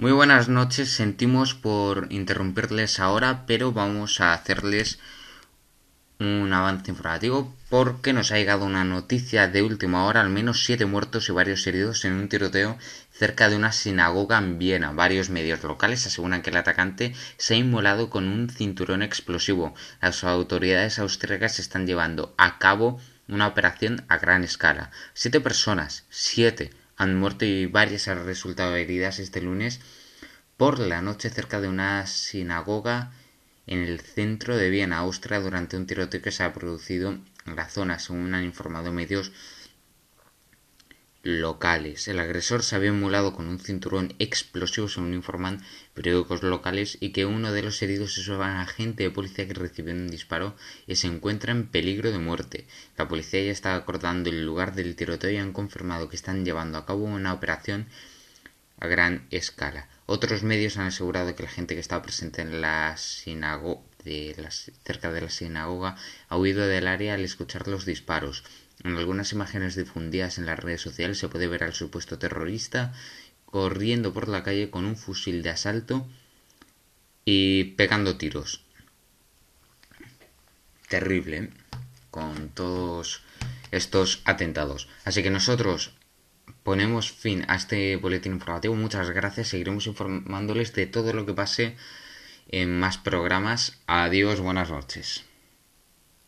Muy buenas noches, sentimos por interrumpirles ahora, pero vamos a hacerles un avance informativo porque nos ha llegado una noticia de última hora, al menos siete muertos y varios heridos en un tiroteo cerca de una sinagoga en Viena. Varios medios locales aseguran que el atacante se ha inmolado con un cinturón explosivo. Las autoridades austríacas están llevando a cabo una operación a gran escala. Siete personas, siete han muerto y varias han resultado heridas este lunes por la noche cerca de una sinagoga en el centro de Viena, Austria, durante un tiroteo que se ha producido en la zona, según han informado medios locales. El agresor se había emulado con un cinturón explosivo, según informan periódicos locales, y que uno de los heridos es un agente de policía que recibió un disparo y se encuentra en peligro de muerte. La policía ya está acordando el lugar del tiroteo y han confirmado que están llevando a cabo una operación a gran escala. Otros medios han asegurado que la gente que estaba presente en la sinagoga cerca de la sinagoga ha huido del área al escuchar los disparos. En algunas imágenes difundidas en las redes sociales se puede ver al supuesto terrorista corriendo por la calle con un fusil de asalto y pegando tiros. Terrible, ¿eh? con todos estos atentados. Así que nosotros ponemos fin a este boletín informativo. Muchas gracias. Seguiremos informándoles de todo lo que pase en más programas. Adiós, buenas noches.